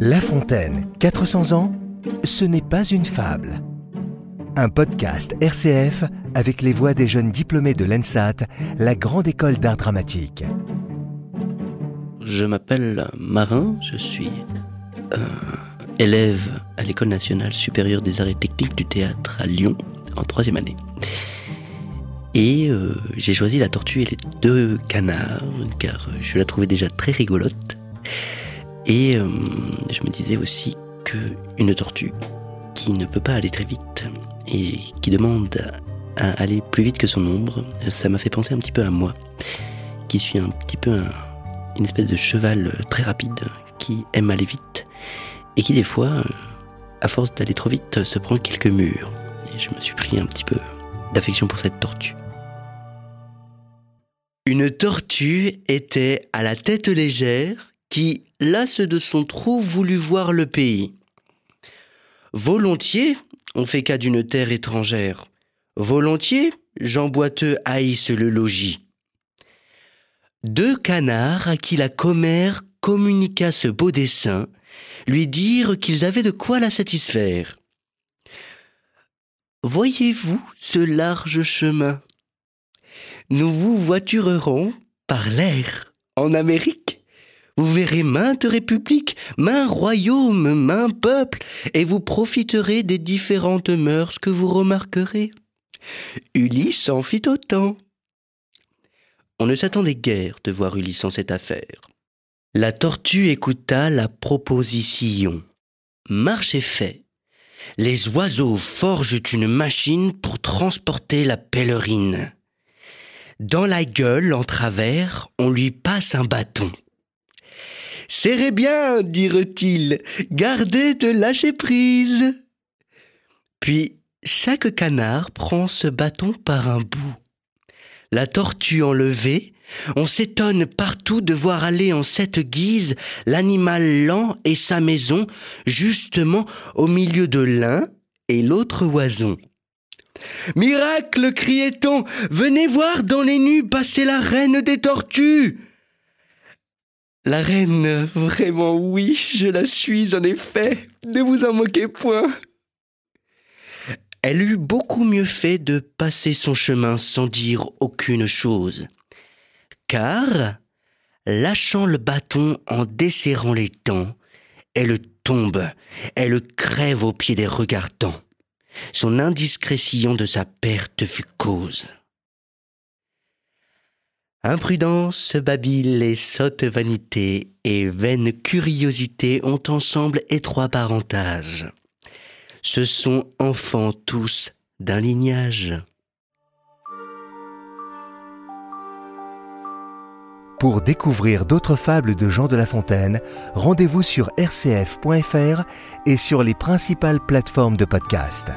La Fontaine, 400 ans, ce n'est pas une fable. Un podcast RCF avec les voix des jeunes diplômés de l'ENSAT, la grande école d'art dramatique. Je m'appelle Marin, je suis élève à l'École nationale supérieure des arts et techniques du théâtre à Lyon en troisième année. Et euh, j'ai choisi la tortue et les deux canards, car je la trouvais déjà très rigolote. Et euh, je me disais aussi qu'une tortue qui ne peut pas aller très vite et qui demande à aller plus vite que son ombre, ça m'a fait penser un petit peu à moi, qui suis un petit peu une espèce de cheval très rapide qui aime aller vite et qui des fois, à force d'aller trop vite, se prend quelques murs. Et je me suis pris un petit peu d'affection pour cette tortue. Une tortue était à la tête légère qui, lasse de son trou, voulut voir le pays. Volontiers, on fait cas d'une terre étrangère. Volontiers, Jean Boiteux haïsse le logis. Deux canards à qui la commère communiqua ce beau dessin lui dirent qu'ils avaient de quoi la satisfaire. Voyez-vous ce large chemin? Nous vous voiturerons par l'air en Amérique. Vous verrez maintes républiques, maints royaumes, maints peuples, et vous profiterez des différentes mœurs que vous remarquerez. Ulysse en fit autant. On ne s'attendait guère de voir Ulysse en cette affaire. La tortue écouta la proposition. Marche est fait. Les oiseaux forgent une machine pour transporter la pèlerine. Dans la gueule, en travers, on lui passe un bâton. Serrez bien, dirent-ils, gardez de lâcher prise. Puis chaque canard prend ce bâton par un bout. La tortue enlevée, on s'étonne partout de voir aller en cette guise l'animal lent et sa maison, justement au milieu de l'un et l'autre oison. Miracle, criait-on, venez voir dans les nues passer la reine des tortues. La reine, vraiment oui, je la suis en effet, ne vous en moquez point. Elle eut beaucoup mieux fait de passer son chemin sans dire aucune chose car, lâchant le bâton en desserrant les dents, elle tombe, elle crève aux pieds des regardants. Son indiscrétion de sa perte fut cause. Imprudence, babile et sotte vanité et vaine curiosité ont ensemble étroit parentage. Ce sont enfants tous d'un lignage. Pour découvrir d'autres fables de Jean de La Fontaine, rendez-vous sur rcf.fr et sur les principales plateformes de podcast.